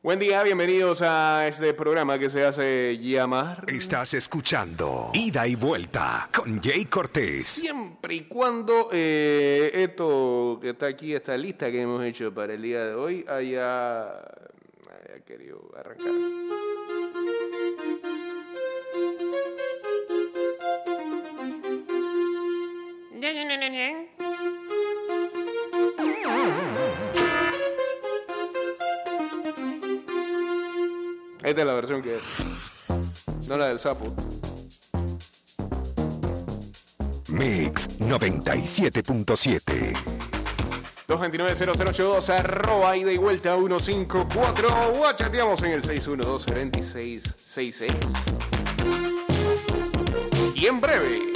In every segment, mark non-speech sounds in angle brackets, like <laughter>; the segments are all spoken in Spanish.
Buen día, bienvenidos a este programa que se hace llamar. Estás escuchando Ida y Vuelta con Jay Cortés. Siempre y cuando eh, esto que está aquí, esta lista que hemos hecho para el día de hoy, haya, haya querido arrancar. Esta es la versión que es. No la del sapo. Mix 97.7. 229-0082, arroba ida y vuelta 154. O chateamos en el 612-2666. Y en breve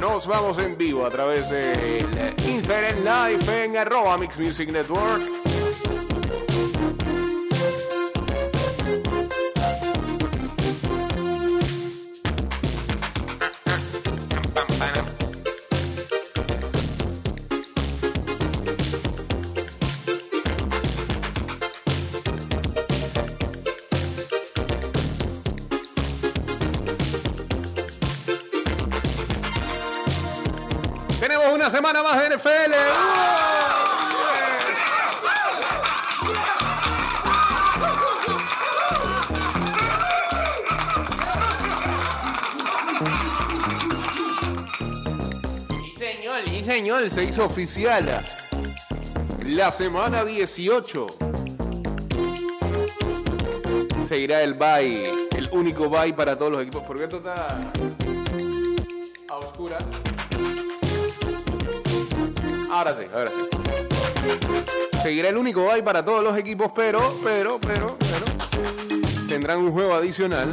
nos vamos en vivo a través del Instagram Live en arroba Mix Music Network. Semana más de NFL. Señor, y señor, se hizo oficial la semana 18. Seguirá el bye, el único bye para todos los equipos. Porque esto está a Ahora sí, ahora sí. Seguirá el único bye para todos los equipos, pero, pero, pero, pero. Tendrán un juego adicional.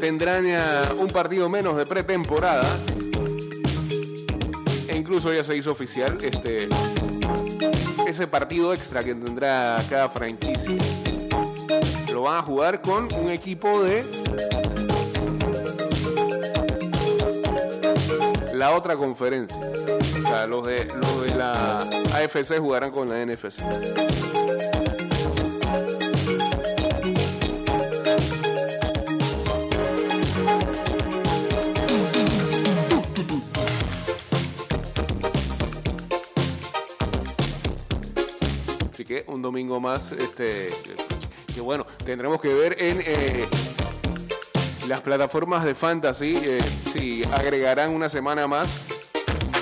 Tendrán ya un partido menos de pretemporada. E incluso ya se hizo oficial este ese partido extra que tendrá cada franquicia. Lo van a jugar con un equipo de la otra conferencia. O sea, los de, los de la AFC jugarán con la NFC. Así que un domingo más, este, que bueno, tendremos que ver en eh, las plataformas de fantasy eh, si agregarán una semana más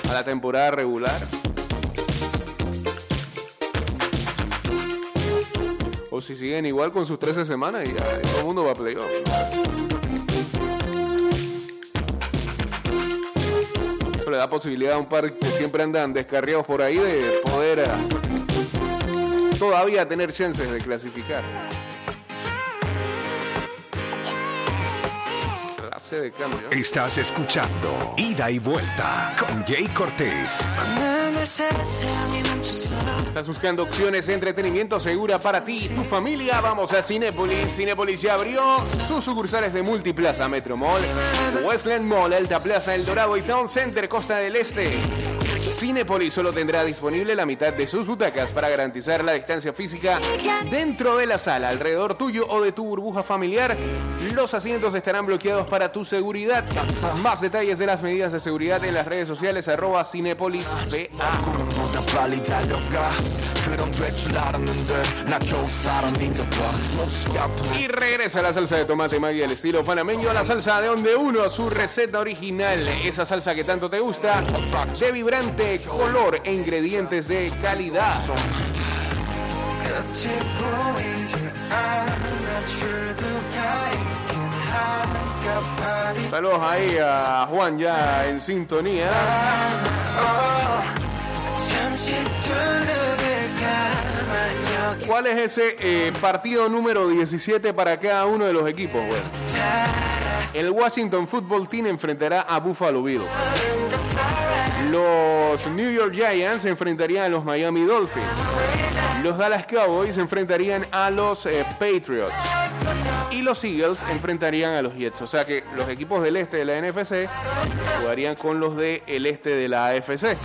a la temporada regular. O si siguen igual con sus 13 semanas y ya todo el mundo va a playoff. Eso le da posibilidad a un par que siempre andan descarriados por ahí de poder eh, todavía tener chances de clasificar. Clase de cambio. Estás escuchando Ida y Vuelta con Jay Cortés. Estás buscando opciones de entretenimiento segura para ti y tu familia. Vamos a Cinépolis. Cinépolis ya abrió sus sucursales de Multiplaza Metro Mall, Westland Mall, Alta Plaza, El Dorado y Town Center, Costa del Este. Cinepolis solo tendrá disponible la mitad de sus butacas para garantizar la distancia física dentro de la sala, alrededor tuyo o de tu burbuja familiar. Los asientos estarán bloqueados para tu seguridad. Más detalles de las medidas de seguridad en las redes sociales arroba Cinepolis Y regresa la salsa de tomate Maggie al estilo panameño, a la salsa de donde uno, su receta original, esa salsa que tanto te gusta, de vibrante color e ingredientes de calidad. Saludos ahí a Juan ya en sintonía. ¿Cuál es ese eh, partido número 17 para cada uno de los equipos. El Washington Football Team enfrentará a Buffalo Bills. Los New York Giants se enfrentarían a los Miami Dolphins. Los Dallas Cowboys se enfrentarían a los eh, Patriots. Y los Eagles enfrentarían a los Jets. O sea que los equipos del este de la NFC jugarían con los del este de la AFC.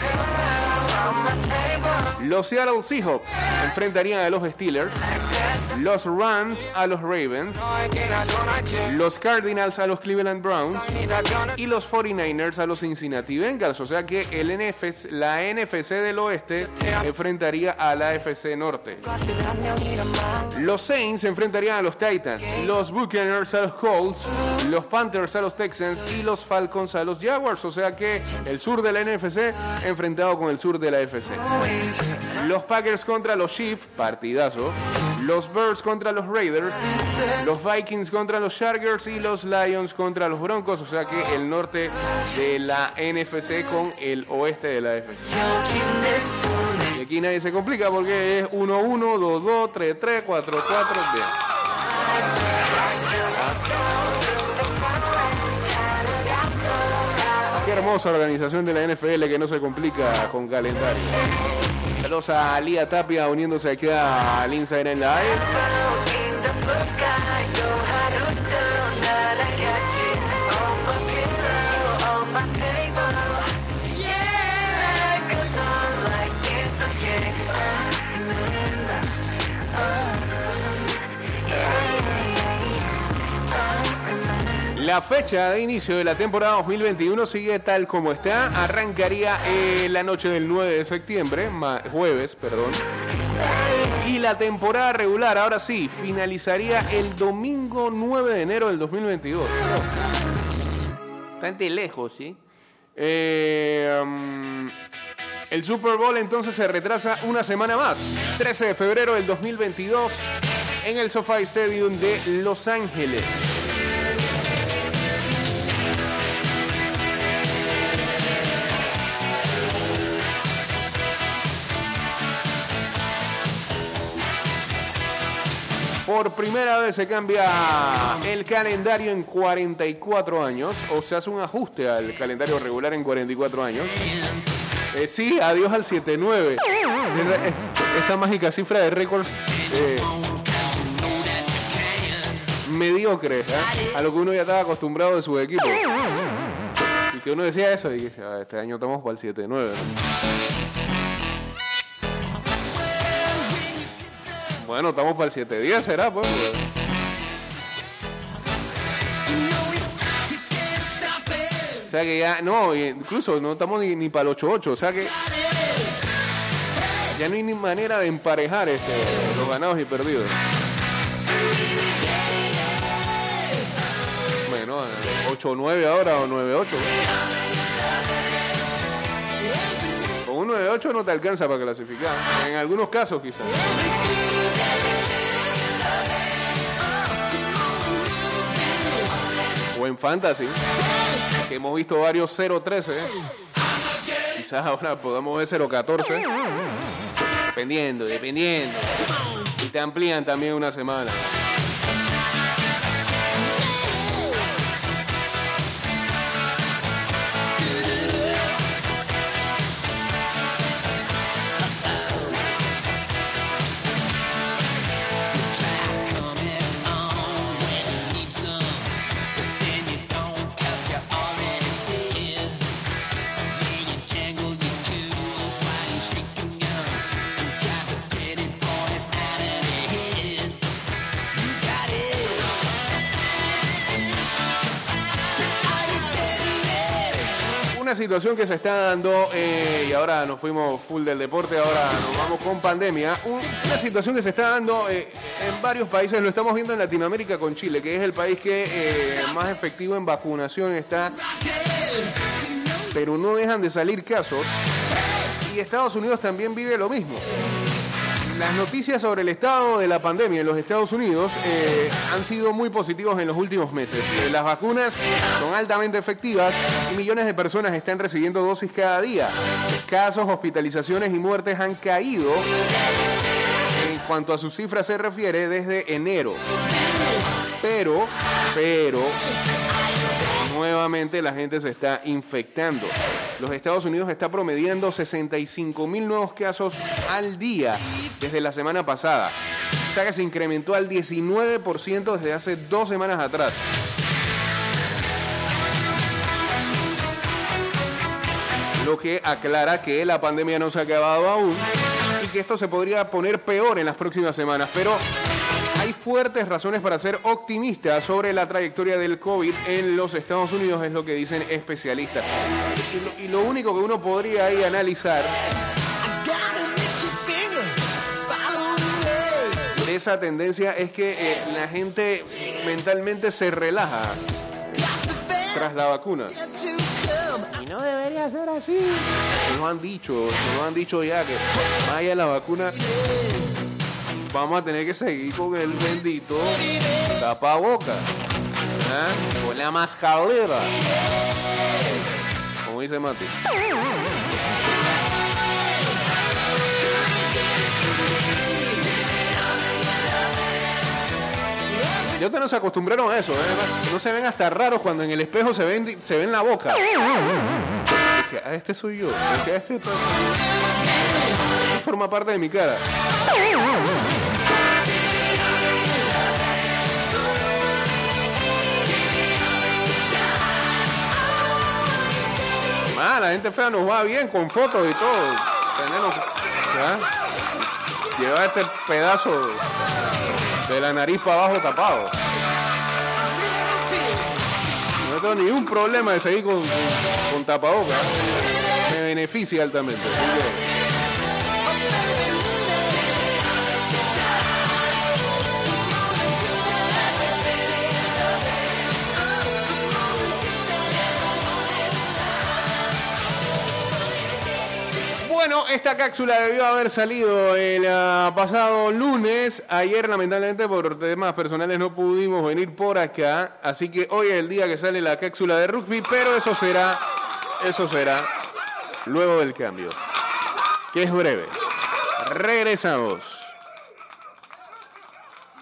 Los Seattle Seahawks enfrentarían a los Steelers, los Rams a los Ravens, los Cardinals a los Cleveland Browns y los 49ers a los Cincinnati Bengals. O sea que el NFC, la NFC del oeste enfrentaría a la FC Norte. Los Saints enfrentarían a los Titans, los Buccaneers a los Colts, los Panthers a los Texans y los Falcons a los Jaguars. O sea que el sur de la NFC enfrentado con el sur de la FC. Los Packers contra los Chiefs, partidazo. Los Birds contra los Raiders. Los Vikings contra los Chargers y los Lions contra los Broncos. O sea que el norte de la NFC con el oeste de la FC. Y aquí nadie se complica porque es 1-1, 2-2, 3-3, 4-4. Qué hermosa organización de la NFL que no se complica con calendario. Saludos a Lía Tapia uniéndose aquí al Instagram Live. La fecha de inicio de la temporada 2021 sigue tal como está. Arrancaría eh, la noche del 9 de septiembre, jueves, perdón. Y la temporada regular, ahora sí, finalizaría el domingo 9 de enero del 2022. Bastante lejos, ¿sí? Eh, um, el Super Bowl entonces se retrasa una semana más, 13 de febrero del 2022, en el SoFi Stadium de Los Ángeles. Por primera vez se cambia el calendario en 44 años, o se hace un ajuste al calendario regular en 44 años. Eh, sí, adiós al 7-9. Esa mágica cifra de récords eh, mediocre ¿eh? a lo que uno ya estaba acostumbrado de su equipo. Y que uno decía eso y que ah, este año estamos para el 7-9. Bueno, estamos para el 7 días, será, pues. O sea que ya, no, incluso no estamos ni, para el 8-8, o sea que ya no hay ni manera de emparejar este, los ganados y perdidos. Bueno, 8-9 ahora o 9-8. Un 9-8 no te alcanza para clasificar. En algunos casos quizás. O en Fantasy, que hemos visto varios 0-13. Quizás ahora podamos ver 0-14. Dependiendo, dependiendo. Y te amplían también una semana. Situación que se está dando, eh, y ahora nos fuimos full del deporte, ahora nos vamos con pandemia, una situación que se está dando eh, en varios países, lo estamos viendo en Latinoamérica con Chile, que es el país que eh, más efectivo en vacunación está, pero no dejan de salir casos, y Estados Unidos también vive lo mismo. Las noticias sobre el estado de la pandemia en los Estados Unidos eh, han sido muy positivos en los últimos meses. Eh, las vacunas son altamente efectivas y millones de personas están recibiendo dosis cada día. Casos, hospitalizaciones y muertes han caído en cuanto a sus cifras se refiere desde enero. Pero, pero, nuevamente la gente se está infectando. Los Estados Unidos está promediando 65 mil nuevos casos al día desde la semana pasada. O sea que se incrementó al 19% desde hace dos semanas atrás. Lo que aclara que la pandemia no se ha acabado aún y que esto se podría poner peor en las próximas semanas, pero fuertes razones para ser optimistas sobre la trayectoria del COVID en los Estados Unidos, es lo que dicen especialistas. Y lo, único que uno podría ahí analizar de esa tendencia es que eh, la gente mentalmente se relaja tras la vacuna. Y no debería ser así. Nos han dicho, nos han dicho ya que vaya la vacuna. Vamos a tener que seguir con el bendito tapaboca. ¿Ah? Con la mascarera. Como dice Mati. Ya ustedes no se acostumbraron a eso, ¿eh? No se ven hasta raros cuando en el espejo se ven, se ven la boca. Ah, este soy yo. Es que este pues, forma parte de mi cara. Ah, la gente fea nos va bien con fotos y todo. Tenemos. Lleva este pedazo de la nariz para abajo tapado. No tengo ningún problema de seguir con, con, tapabocas. Me beneficia altamente. Bueno, esta cápsula debió haber salido el ah, pasado lunes. Ayer, lamentablemente, por temas personales no pudimos venir por acá. Así que hoy es el día que sale la cápsula de rugby, pero eso será, eso será luego del cambio, que es breve. Regresamos.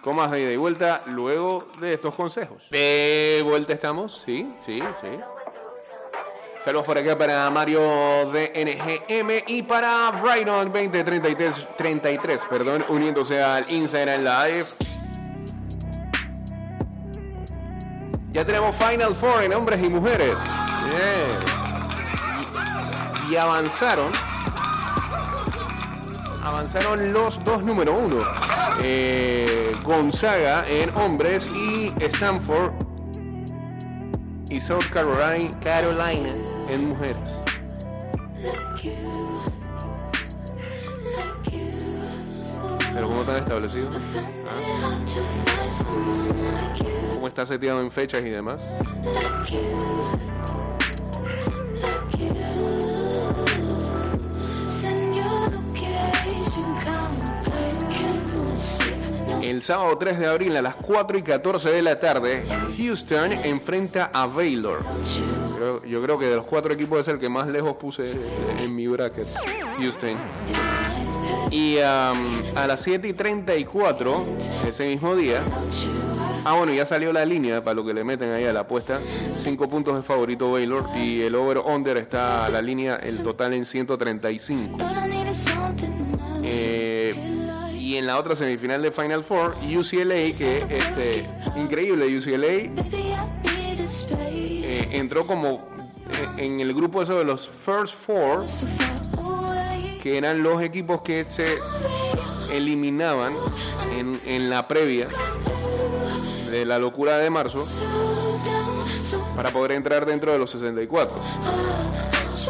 Con más de ida y vuelta luego de estos consejos. De vuelta estamos, sí, sí, sí. Saludos por acá para Mario de NGM y para Brighton 2033, 33, perdón, uniéndose al Instagram Live. Ya tenemos Final Four en hombres y mujeres. Bien. Y, y avanzaron. Avanzaron los dos número uno. Eh, Gonzaga en hombres y Stanford y South Carolina, Carolina en mujeres. Pero ¿cómo están establecidos? Ah, ¿Cómo está seteado en fechas y demás? El sábado 3 de abril a las 4 y 14 de la tarde, Houston enfrenta a Baylor. Yo creo que de los cuatro equipos es el que más lejos puse en mi bracket, Houston. Y um, a las 7 y 34, ese mismo día, ah bueno, ya salió la línea para lo que le meten ahí a la apuesta. 5 puntos de favorito Baylor y el over-under está a la línea, el total en 135. Eh, y en la otra semifinal de Final Four, UCLA, que este, increíble UCLA, eh, entró como eh, en el grupo eso de los First Four, que eran los equipos que se eliminaban en, en la previa de la locura de marzo para poder entrar dentro de los 64.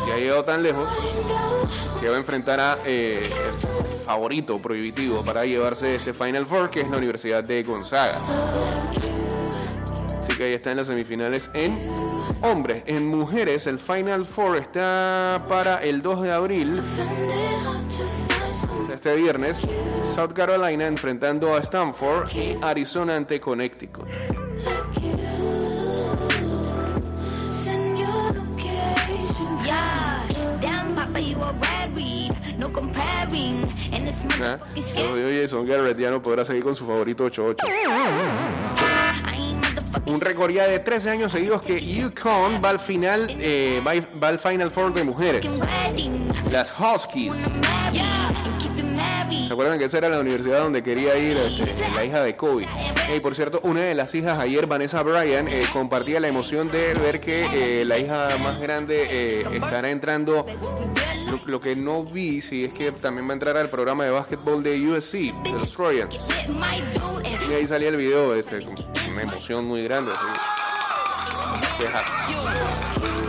Ya ha llegado tan lejos que va a enfrentar a eh, favorito prohibitivo para llevarse este Final Four, que es la Universidad de Gonzaga. Así que ahí está en las semifinales en hombres. En mujeres, el Final Four está para el 2 de abril, este viernes. South Carolina enfrentando a Stanford y Arizona ante Connecticut. ¿Ah? Oye, Jason Garrett ya no podrá seguir con su favorito 8-8. Un récord ya de 13 años seguidos que UConn va al final, eh, va, va al Final Four de mujeres. Las Huskies. ¿Se acuerdan que esa era la universidad donde quería ir este, la hija de Kobe? Y por cierto, una de las hijas ayer, Vanessa Bryan, eh, compartía la emoción de ver que eh, la hija más grande eh, estará entrando Lo, que no vi, sí, es que también va a entrar al programa de básquetbol de USC, de los Trojans. Y ahí salía el video, este, con una emoción muy grande. así. Deja-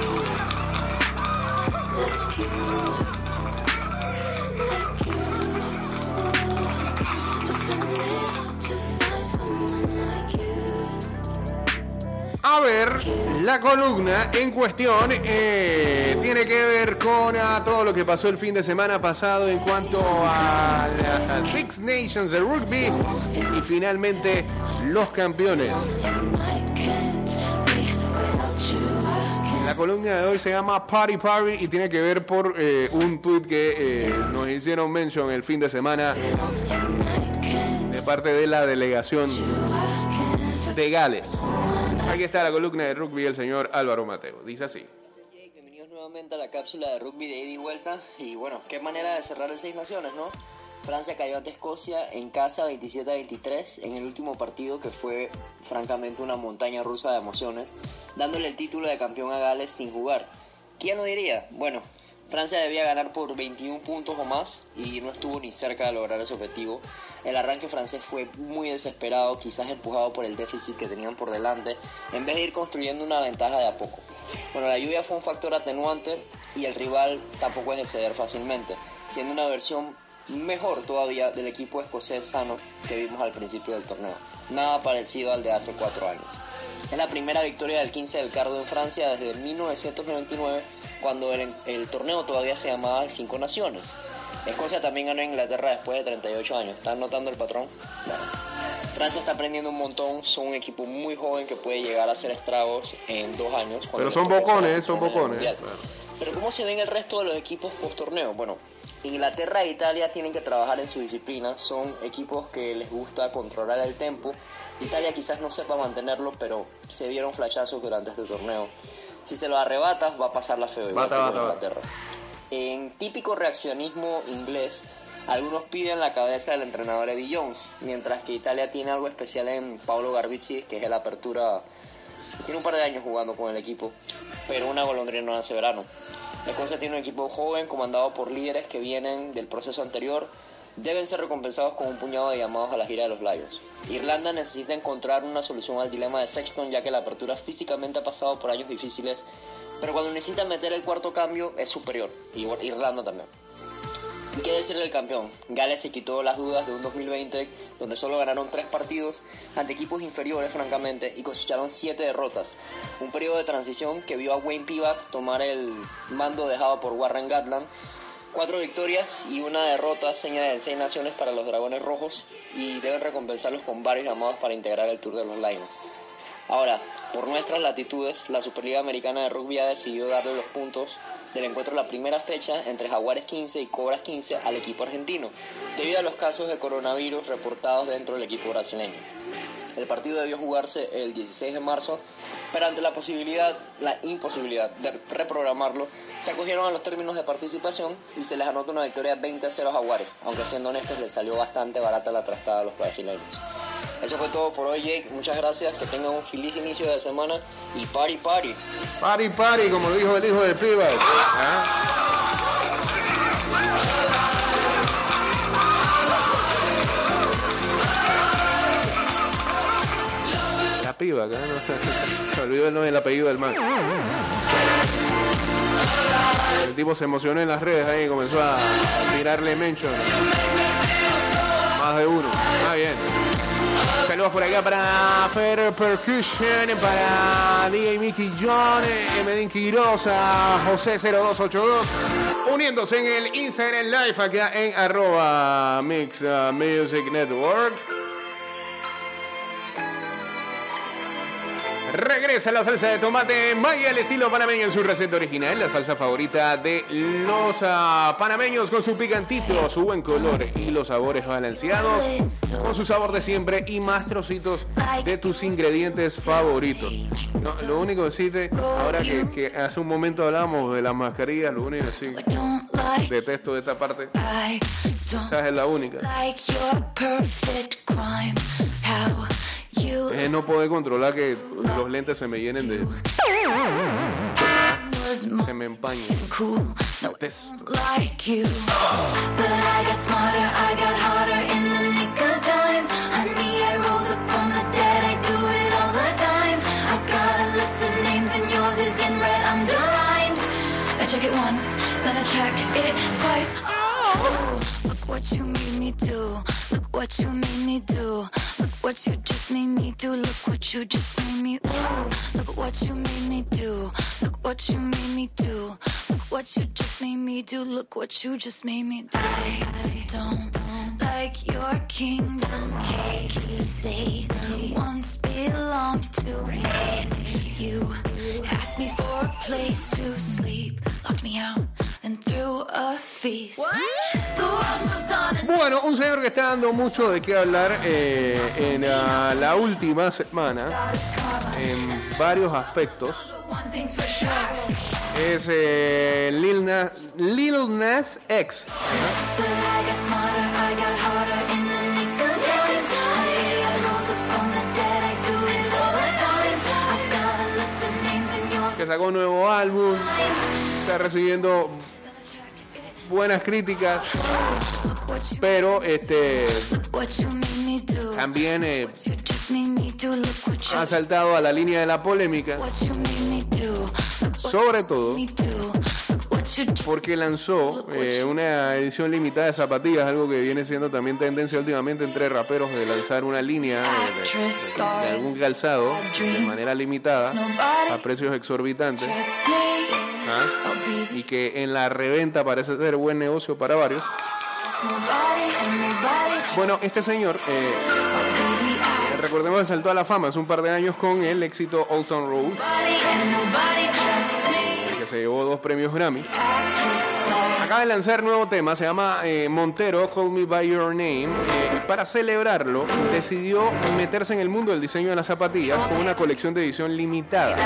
A ver, la columna en cuestión eh, tiene que ver con ah, todo lo que pasó el fin de semana pasado en cuanto a la a Six Nations de rugby y finalmente los campeones. La columna de hoy se llama Party Party y tiene que ver por eh, un tweet que eh, nos hicieron mention el fin de semana de parte de la delegación de Gales. Aquí está la columna de rugby del señor Álvaro Mateo. Dice así. Bienvenidos nuevamente a la cápsula de rugby de ida y vuelta. Y bueno, qué manera de cerrar el Seis Naciones, ¿no? Francia cayó ante Escocia en casa 27-23 en el último partido que fue francamente una montaña rusa de emociones, dándole el título de campeón a Gales sin jugar. ¿Quién lo diría? Bueno, Francia debía ganar por 21 puntos o más y no estuvo ni cerca de lograr ese objetivo. El arranque francés fue muy desesperado, quizás empujado por el déficit que tenían por delante, en vez de ir construyendo una ventaja de a poco. Bueno, la lluvia fue un factor atenuante y el rival tampoco es de ceder fácilmente, siendo una versión mejor todavía del equipo escocés sano que vimos al principio del torneo. Nada parecido al de hace cuatro años. Es la primera victoria del 15 del Cardo en Francia desde 1999, cuando el, el torneo todavía se llamaba Cinco Naciones. Escocia también ganó a Inglaterra después de 38 años. ¿Están notando el patrón? Bueno. Francia está aprendiendo un montón, son un equipo muy joven que puede llegar a hacer estragos en dos años. Pero son bocones, son bocones, claro. Pero ¿cómo se ven el resto de los equipos post torneo? Bueno, Inglaterra e Italia tienen que trabajar en su disciplina, son equipos que les gusta controlar el tempo. Italia quizás no sepa mantenerlo, pero se dieron flashazos durante este torneo. Si se lo arrebatas, va a pasar la feo igual Bata, que. Inglaterra. En típico reaccionismo inglés, algunos piden la cabeza del entrenador Eddie Jones, mientras que Italia tiene algo especial en Paolo Garbizzi, que es el apertura. Tiene un par de años jugando con el equipo, pero una golondrina no hace verano. Escocia tiene un equipo joven comandado por líderes que vienen del proceso anterior. Deben ser recompensados con un puñado de llamados a la gira de los Lions. Irlanda necesita encontrar una solución al dilema de Sexton, ya que la apertura físicamente ha pasado por años difíciles, pero cuando necesita meter el cuarto cambio es superior. Y Irlanda también. ¿Y qué decir del campeón? Gales se quitó las dudas de un 2020 donde solo ganaron tres partidos ante equipos inferiores, francamente, y cosecharon siete derrotas. Un periodo de transición que vio a Wayne Pivac tomar el mando dejado por Warren Gatland. Cuatro victorias y una derrota, señal de seis naciones para los Dragones Rojos, y deben recompensarlos con varios llamados para integrar el Tour de los Lions. Ahora, por nuestras latitudes, la Superliga Americana de Rugby ha decidido darle los puntos del encuentro la primera fecha entre Jaguares 15 y Cobras 15 al equipo argentino, debido a los casos de coronavirus reportados dentro del equipo brasileño. El partido debió jugarse el 16 de marzo, pero ante la posibilidad, la imposibilidad de reprogramarlo, se acogieron a los términos de participación y se les anota una victoria 20 a 0 a Jaguares, aunque siendo honestos les salió bastante barata la trastada a los brasileños. Eso fue todo por hoy, Jake. Muchas gracias. Que tengan un feliz inicio de semana y party, party. Party, party, como dijo el hijo de Piva. La no. <laughs> Se olvidó el, el apellido del man. El tipo se emocionó en las redes ahí y comenzó a tirarle mention. Más de uno. Está bien. Saludos por acá para Fer Percussion, para DJ Mickey John, Medin Quirosa, José 0282, uniéndose en el Instagram Live acá en arroba Mix Music Network. Regresa la salsa de tomate Maya al estilo panameño en su receta original, la salsa favorita de los ah, panameños con su picantito, su buen color y los sabores balanceados, con su sabor de siempre y más trocitos de tus ingredientes favoritos. No, lo único que decirte, ahora que, que hace un momento hablamos de las mascarillas, lo único que sí, detesto de esta parte, esa es la única. Es no poder controlar que los lentes se me llenen de... se me empañe. isn't cool. No, This. like you. But I got smarter, I got harder in the nick of time. Honey, I rose up from the dead, I do it all the time. I got a list of names and yours is in red underlined. I check it once, then I check it twice. Oh, look what you made me do. Look what you made me do. Look what you just made me do. Look what you just made me. Ooh, look what you made me do. Look what you made me do. Look what you just made me do. Look what you just made me do. I don't like your kingdom. They once belonged to me. You asked me for a place to sleep, locked me out, and threw a feast. Bueno, un señor que está dando mucho de qué hablar eh, en ah, la última semana en varios aspectos es eh, Lil, Nas, Lil Nas X. Que sacó un nuevo álbum, está recibiendo buenas críticas, pero este también eh, ha saltado a la línea de la polémica, sobre todo porque lanzó eh, una edición limitada de zapatillas, algo que viene siendo también tendencia últimamente entre raperos de lanzar una línea eh, de, de- de algún calzado de manera limitada a precios exorbitantes. ¿ah? Y que en la reventa parece ser buen negocio para varios. Bueno, este señor, eh, recordemos que saltó a la fama hace un par de años con el éxito Old Town Road, Se llevó dos premios Grammy. Acaba de lanzar nuevo tema, se llama eh, Montero, Call Me By Your Name. Eh, para celebrarlo, decidió meterse en el mundo del diseño de las zapatillas con una colección de edición limitada.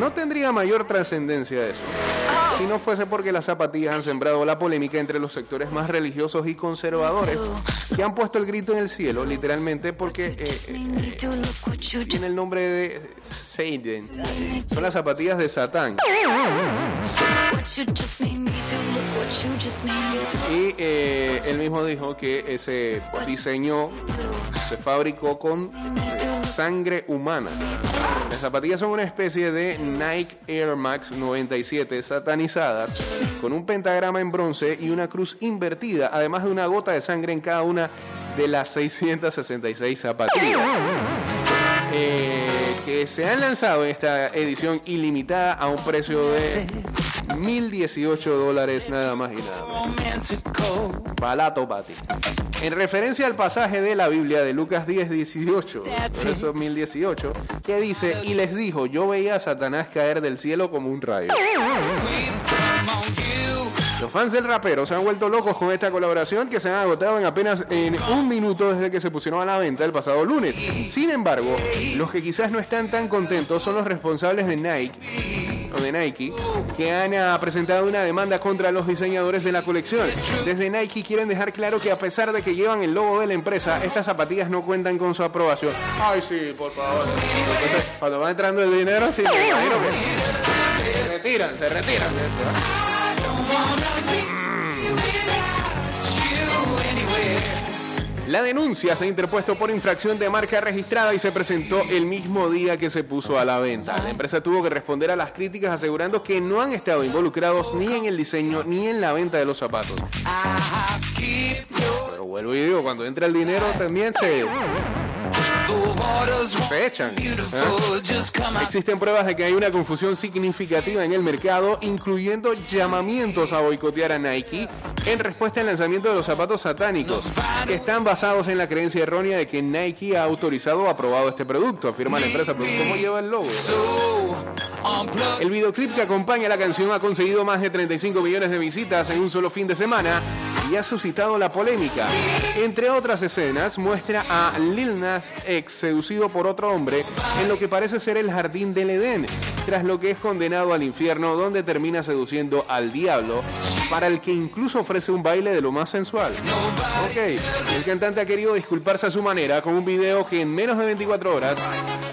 No tendría mayor trascendencia eso, si no fuese porque las zapatillas han sembrado la polémica entre los sectores más religiosos y conservadores, que han puesto el grito en el cielo, literalmente, porque eh, eh, tiene el nombre de Satan. Son las zapatillas de Satán. Y eh, él mismo dijo que ese diseño se fabricó con eh, sangre humana. Las zapatillas son una especie de Nike Air Max 97 satanizadas con un pentagrama en bronce y una cruz invertida, además de una gota de sangre en cada una de las 666 zapatillas. Eh, que se han lanzado en esta edición ilimitada a un precio de 1.018 dólares nada más y nada menos. Balato para ti. En referencia al pasaje de la Biblia de Lucas 10, 18, verso 1018, que dice, y les dijo, yo veía a Satanás caer del cielo como un rayo. Los fans del rapero se han vuelto locos con esta colaboración que se han agotado en apenas en un minuto desde que se pusieron a la venta el pasado lunes. Sin embargo, los que quizás no están tan contentos son los responsables de Nike de Nike que han ah, presentado una demanda contra los diseñadores de la colección. Desde Nike quieren dejar claro que a pesar de que llevan el logo de la empresa, estas zapatillas no cuentan con su aprobación. Ay, sí, por favor. Cuando va entrando el dinero, sí, se retiran, se retiran. La denuncia se ha interpuesto por infracción de marca registrada y se presentó el mismo día que se puso a la venta. La empresa tuvo que responder a las críticas asegurando que no han estado involucrados ni en el diseño ni en la venta de los zapatos. Pero vuelvo y digo, cuando entra el dinero también se, se echan. ¿eh? Existen pruebas de que hay una confusión significativa en el mercado, incluyendo llamamientos a boicotear a Nike en respuesta al lanzamiento de los zapatos satánicos, que están basados en la creencia errónea de que Nike ha autorizado o aprobado este producto, afirma la empresa. Pero ¿cómo lleva el logo? El videoclip que acompaña la canción ha conseguido más de 35 millones de visitas en un solo fin de semana y ha suscitado la polémica. Entre otras escenas, muestra a Lil Nas X seducido por otro hombre en lo que parece ser el jardín del Edén, tras lo que es condenado al infierno donde termina seduciendo al diablo, para el que incluso ofrece un baile de lo más sensual. Ok, el cantante ha querido disculparse a su manera con un video que en menos de 24 horas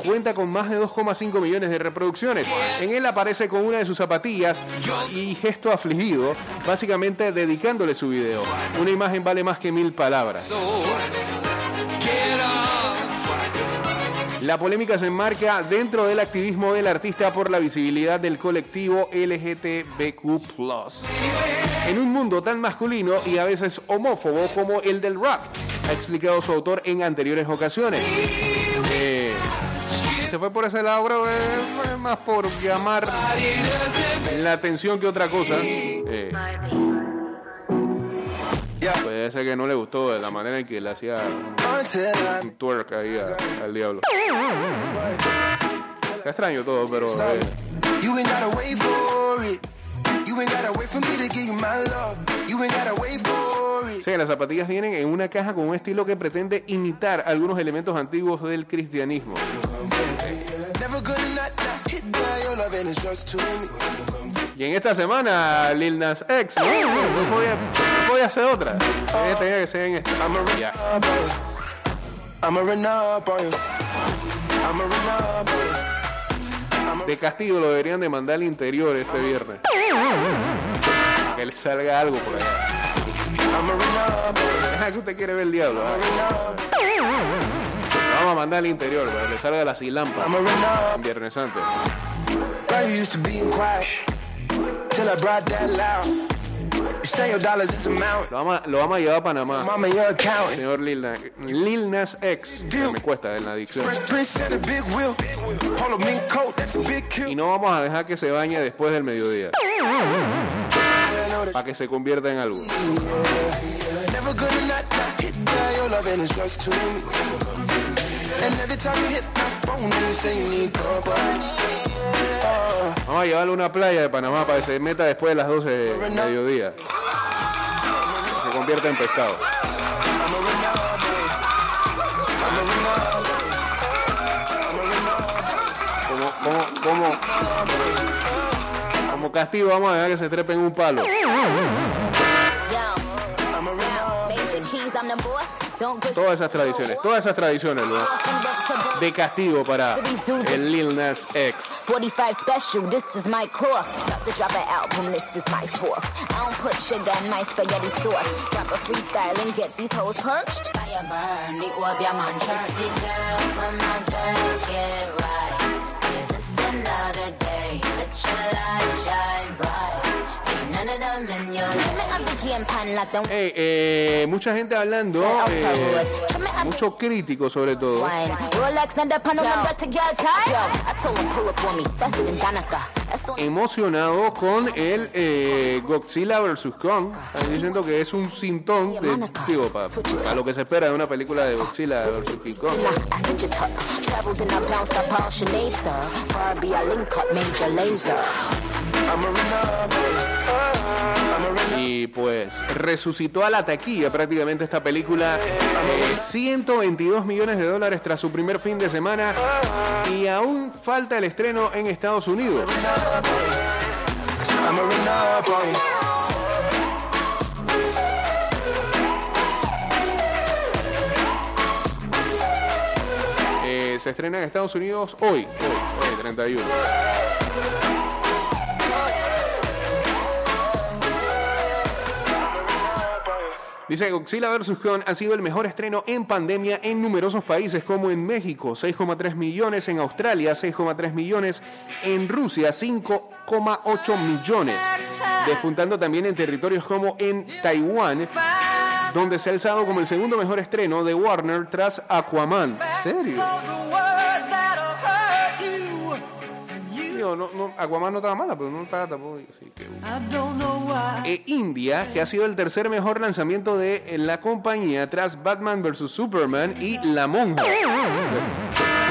cuenta con más de 2,5 millones de reproducciones. En él aparece con una de sus zapatillas y gesto afligido, básicamente dedicándole su video. Una imagen vale más que mil palabras. La polémica se enmarca dentro del activismo del artista por la visibilidad del colectivo LGTBQ. En un mundo tan masculino y a veces homófobo como el del rock, ha explicado su autor en anteriores ocasiones. Eh, se fue por ese lado, eh, fue más por llamar la atención que otra cosa. Eh, puede ser que no le gustó de la manera en que le hacía un twerk ahí a- al diablo. Está extraño todo, pero eh, sí, las zapatillas vienen en una caja con un estilo que pretende imitar algunos elementos antiguos del cristianismo. Y en esta semana, Lil Nas X, no, no, podía, no podía hacer otra. Tenía, que ser en esta. Ya. De castigo lo deberían de mandar al interior este viernes. Que le salga algo por allá. Ajá, que usted quiere ver el diablo. ah. Lo vamos a mandar al interior, para que le salga la silampa. Viernes Santo. Till I brought that loud. You say your dollars is amount. Lo vamos, a, lo vamos a llevar a Panamá. Señor Lil Nas, Lil Nas X. me cuesta en la adicción. Y no vamos a dejar que se bañe después del mediodía. Para que se convierta en algo. Vamos a llevarlo a una playa de Panamá para que se meta después de las 12 de mediodía. Se convierta en pescado. Como, como, como, como castigo vamos a dejar que se trepe en un palo. Todas esas tradiciones, todas esas tradiciones ¿no? de castigo para el Lil Nas X. 45 special, this is my core. About to drop an album, this is my fourth. I don't put sugar in my spaghetti sauce. Drop a freestyle and get these hoes another day? Let your light shine bright. Hey, eh, mucha gente hablando, eh, mucho crítico sobre todo. Yo, Emocionado con el eh, Godzilla vs. Kong. Diciendo que es un sintón de, digo, para, para lo que se espera de una película de Godzilla vs. King Kong. Y pues resucitó a la taquilla prácticamente esta película. eh, 122 millones de dólares tras su primer fin de semana. Y aún falta el estreno en Estados Unidos. Eh, se estrena en Estados Unidos hoy, hoy, hoy, 31. Dice que Godzilla vs. Kong ha sido el mejor estreno en pandemia en numerosos países como en México, 6,3 millones, en Australia, 6,3 millones, en Rusia, 5,8 millones, despuntando también en territorios como en Taiwán, donde se ha alzado como el segundo mejor estreno de Warner tras Aquaman. ¿En serio? No, no, Aquaman no estaba mala, pero no estaba tampoco. así que- E India, que ha sido el tercer mejor lanzamiento de la compañía tras Batman vs. Superman y La Monja.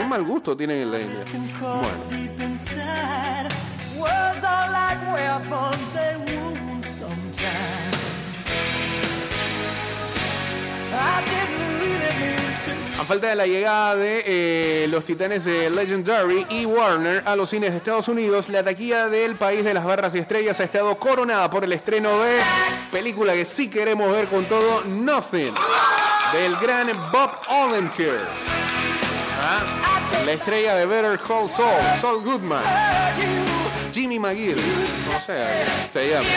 Un mal gusto tienen en la India. Bueno. A falta de la llegada de eh, los titanes de Legendary y Warner a los cines de Estados Unidos, la taquilla del país de las barras y estrellas ha estado coronada por el estreno de película que sí queremos ver con todo, Nothing, del gran Bob Odenkirk. ¿Ah? La estrella de Better Call Saul, Saul Goodman, Jimmy McGill, o sea, se llama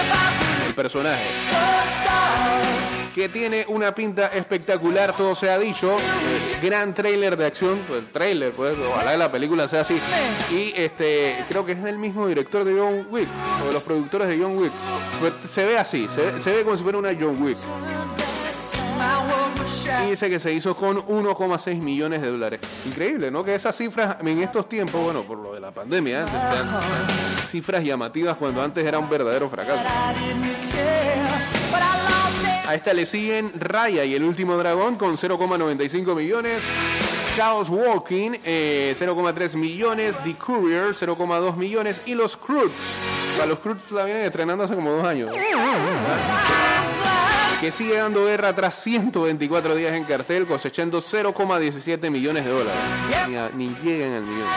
el personaje que tiene una pinta espectacular, todo se ha dicho. Gran trailer de acción, pues, el trailer, pues, ojalá la película sea así. Y este, creo que es del mismo director de John Wick, o de los productores de John Wick. Pues, se ve así, se ve, como si fuera una John Wick. Y dice que se hizo con 1,6 millones de dólares. Increíble, ¿no? Que esas cifras en estos tiempos, bueno, por lo de la pandemia, cifras llamativas cuando antes era un verdadero fracaso. A esta le siguen Raya y el último dragón con 0,95 millones. Chaos Walking, eh, 0,3 millones. The Courier, 0,2 millones. Y los Croods. Los Croods la vienen estrenando hace como dos años. Que sigue dando guerra tras 124 días en cartel, cosechando 0,17 millones de dólares. Ni llegan al millón.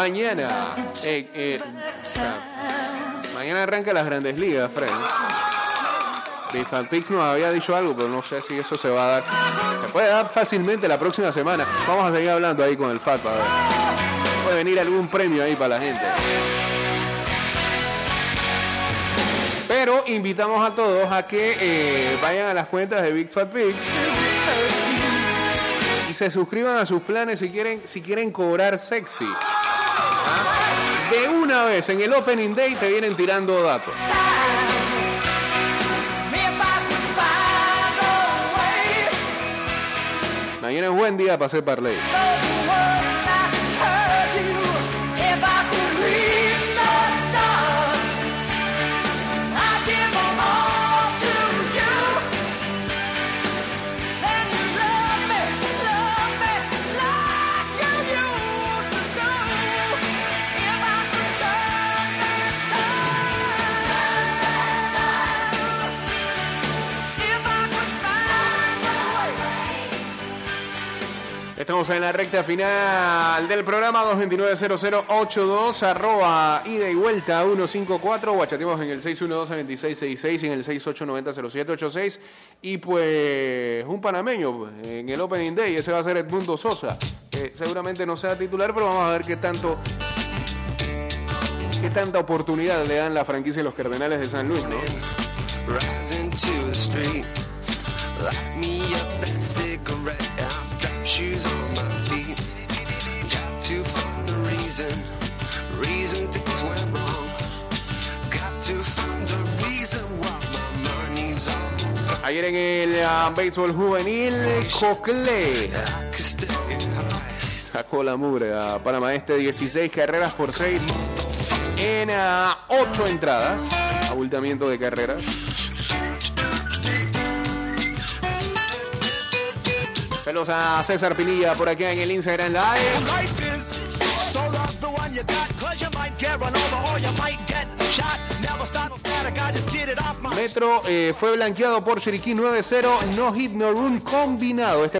Mañana. eh, eh, mañana arranca las grandes ligas, Fred. Big Pix nos había dicho algo, pero no sé si eso se va a dar. Se puede dar fácilmente la próxima semana. Vamos a seguir hablando ahí con el FAT para ver. Puede venir algún premio ahí para la gente. Pero invitamos a todos a que eh, vayan a las cuentas de Big Fat Pix y se suscriban a sus planes si quieren, si quieren cobrar sexy. De una vez en el Opening Day te vienen tirando datos. Mañana es buen día para hacer parlay. Estamos en la recta final del programa 229-0082, arroba ida y vuelta 154, guachateamos en el 612-2666 y en el 6890-0786 y pues un panameño en el Opening Day, ese va a ser Edmundo Sosa, que seguramente no sea titular, pero vamos a ver qué tanto qué tanta oportunidad le dan la franquicia y los Cardenales de San Luis, ¿no? Ayer en el ah, béisbol juvenil, Cocle sacó la mugre a Panamá Este 16 carreras por 6 en 8 entradas. Abultamiento de carreras. Saludos a César Pinilla por acá en el Instagram Live. Metro fue blanqueado por Chiriquí 9-0, no hit, no run combinado. Este